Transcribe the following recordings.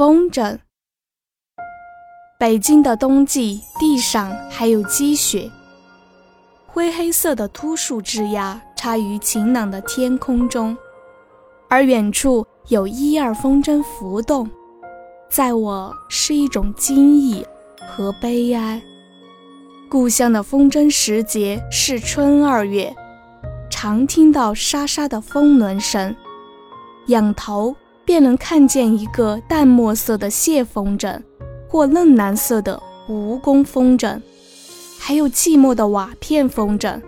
风筝。北京的冬季，地上还有积雪，灰黑色的秃树枝桠插于晴朗的天空中，而远处有一二风筝浮动，在我是一种惊异和悲哀。故乡的风筝时节是春二月，常听到沙沙的风轮声，仰头便能看见一个淡墨色的蟹风筝，或嫩蓝色的蜈蚣风筝，还有寂寞的瓦片风筝，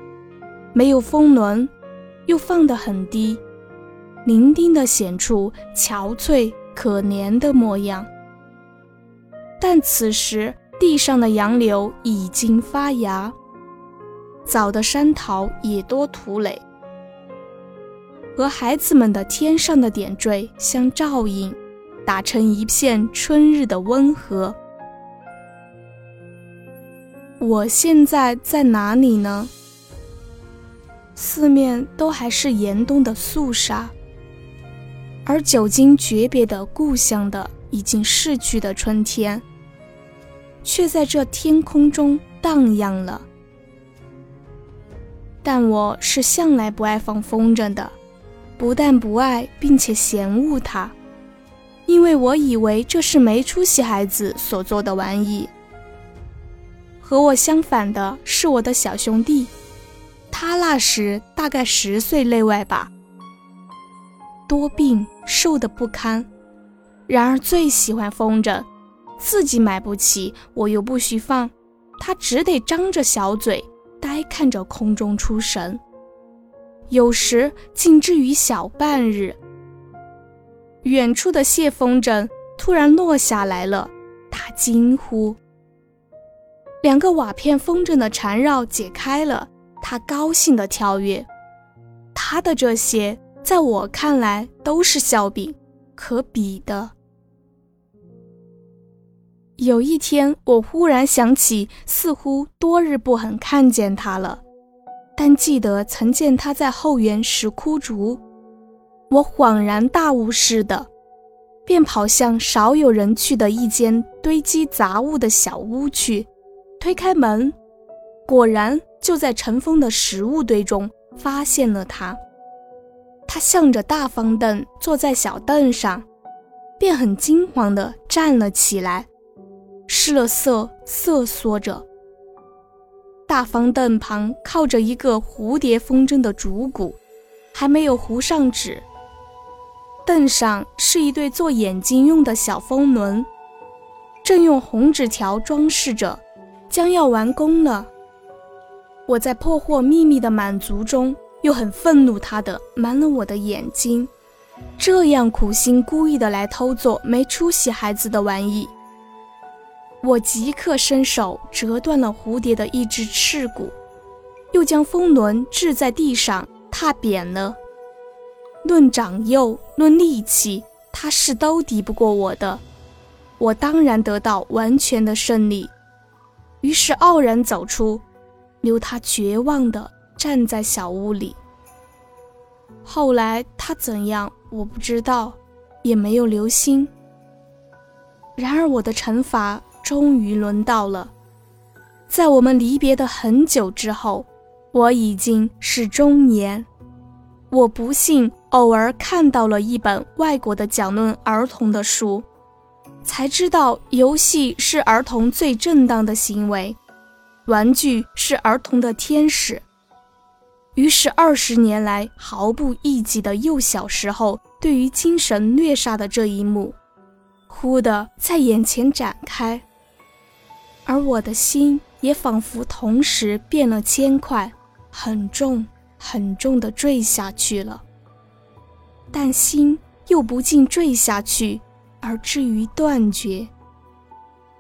没有风轮，又放得很低，伶仃地显出憔悴可怜的模样。但此时。地上的杨柳已经发芽，早的山桃也多吐蕾，和孩子们的天上的点缀相照应，打成一片春日的温和。我现在在哪里呢？四面都还是严冬的肃杀，而久经诀别的故乡的已经逝去的春天。却在这天空中荡漾了。但我是向来不爱放风筝的，不但不爱，并且嫌恶他，因为我以为这是没出息孩子所做的玩意。和我相反的是我的小兄弟，他那时大概十岁内外吧，多病，瘦得不堪，然而最喜欢风筝。自己买不起，我又不许放，他只得张着小嘴，呆看着空中出神。有时竟至于小半日。远处的蟹风筝突然落下来了，他惊呼。两个瓦片风筝的缠绕解开了，他高兴地跳跃。他的这些，在我看来都是笑柄，可比的。有一天，我忽然想起，似乎多日不肯看见他了，但记得曾见他在后园拾枯竹。我恍然大悟似的，便跑向少有人去的一间堆积杂物的小屋去，推开门，果然就在尘封的食物堆中发现了他。他向着大方凳坐在小凳上，便很惊慌地站了起来。失了色，瑟缩着。大方凳旁靠着一个蝴蝶风筝的竹骨，还没有糊上纸。凳上是一对做眼睛用的小风轮，正用红纸条装饰着，将要完工了。我在破获秘密的满足中，又很愤怒，他的瞒了我的眼睛，这样苦心孤诣的来偷做没出息孩子的玩意。我即刻伸手折断了蝴蝶的一只翅骨，又将风轮掷在地上踏扁了。论长幼，论力气，他是都敌不过我的。我当然得到完全的胜利，于是傲然走出，留他绝望地站在小屋里。后来他怎样，我不知道，也没有留心。然而我的惩罚。终于轮到了，在我们离别的很久之后，我已经是中年。我不幸偶尔看到了一本外国的讲论儿童的书，才知道游戏是儿童最正当的行为，玩具是儿童的天使。于是二十年来毫不忆记的幼小时候对于精神虐杀的这一幕，忽地在眼前展开。而我的心也仿佛同时变了千块，很重很重的坠下去了。但心又不尽坠下去，而至于断绝。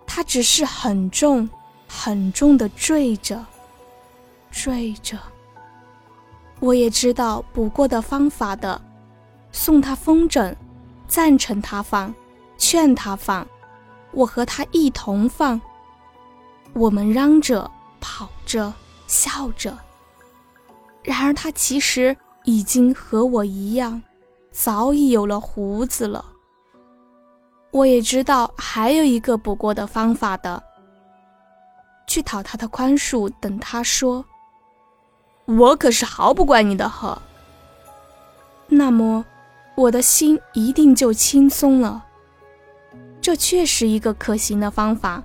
它只是很重很重的坠着，坠着。我也知道补过的方法的，送他风筝，赞成他放，劝他放，我和他一同放。我们嚷着、跑着、笑着，然而他其实已经和我一样，早已有了胡子了。我也知道还有一个补过的方法的。去讨他的宽恕，等他说：“我可是毫不怪你的呵。”那么，我的心一定就轻松了。这确实一个可行的方法。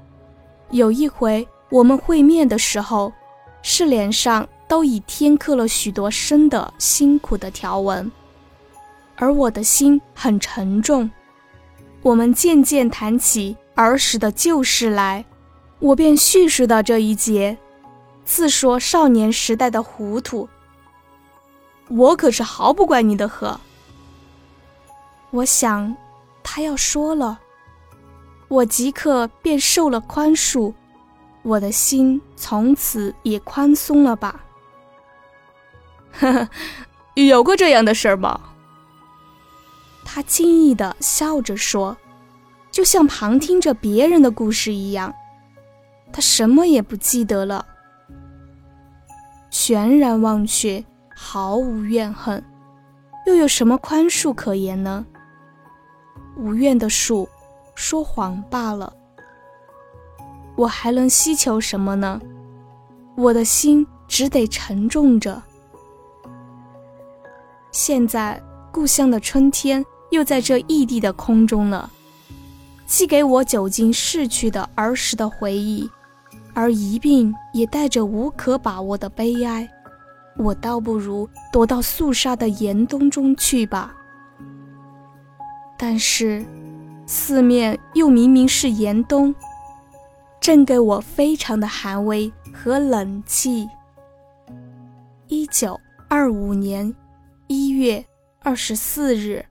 有一回我们会面的时候，是脸上都已添刻了许多深的辛苦的条纹，而我的心很沉重。我们渐渐谈起儿时的旧事来。我便叙述到这一节，自说少年时代的糊涂。我可是毫不怪你的呵。我想，他要说了，我即刻便受了宽恕，我的心从此也宽松了吧。呵呵，有过这样的事儿吗？他轻易的笑着说，就像旁听着别人的故事一样。他什么也不记得了，全然忘却，毫无怨恨，又有什么宽恕可言呢？无怨的树，说谎罢了。我还能希求什么呢？我的心只得沉重着。现在故乡的春天又在这异地的空中了，寄给我久经逝去的儿时的回忆。而一并也带着无可把握的悲哀，我倒不如躲到肃杀的严冬中去吧。但是，四面又明明是严冬，正给我非常的寒威和冷气。一九二五年一月二十四日。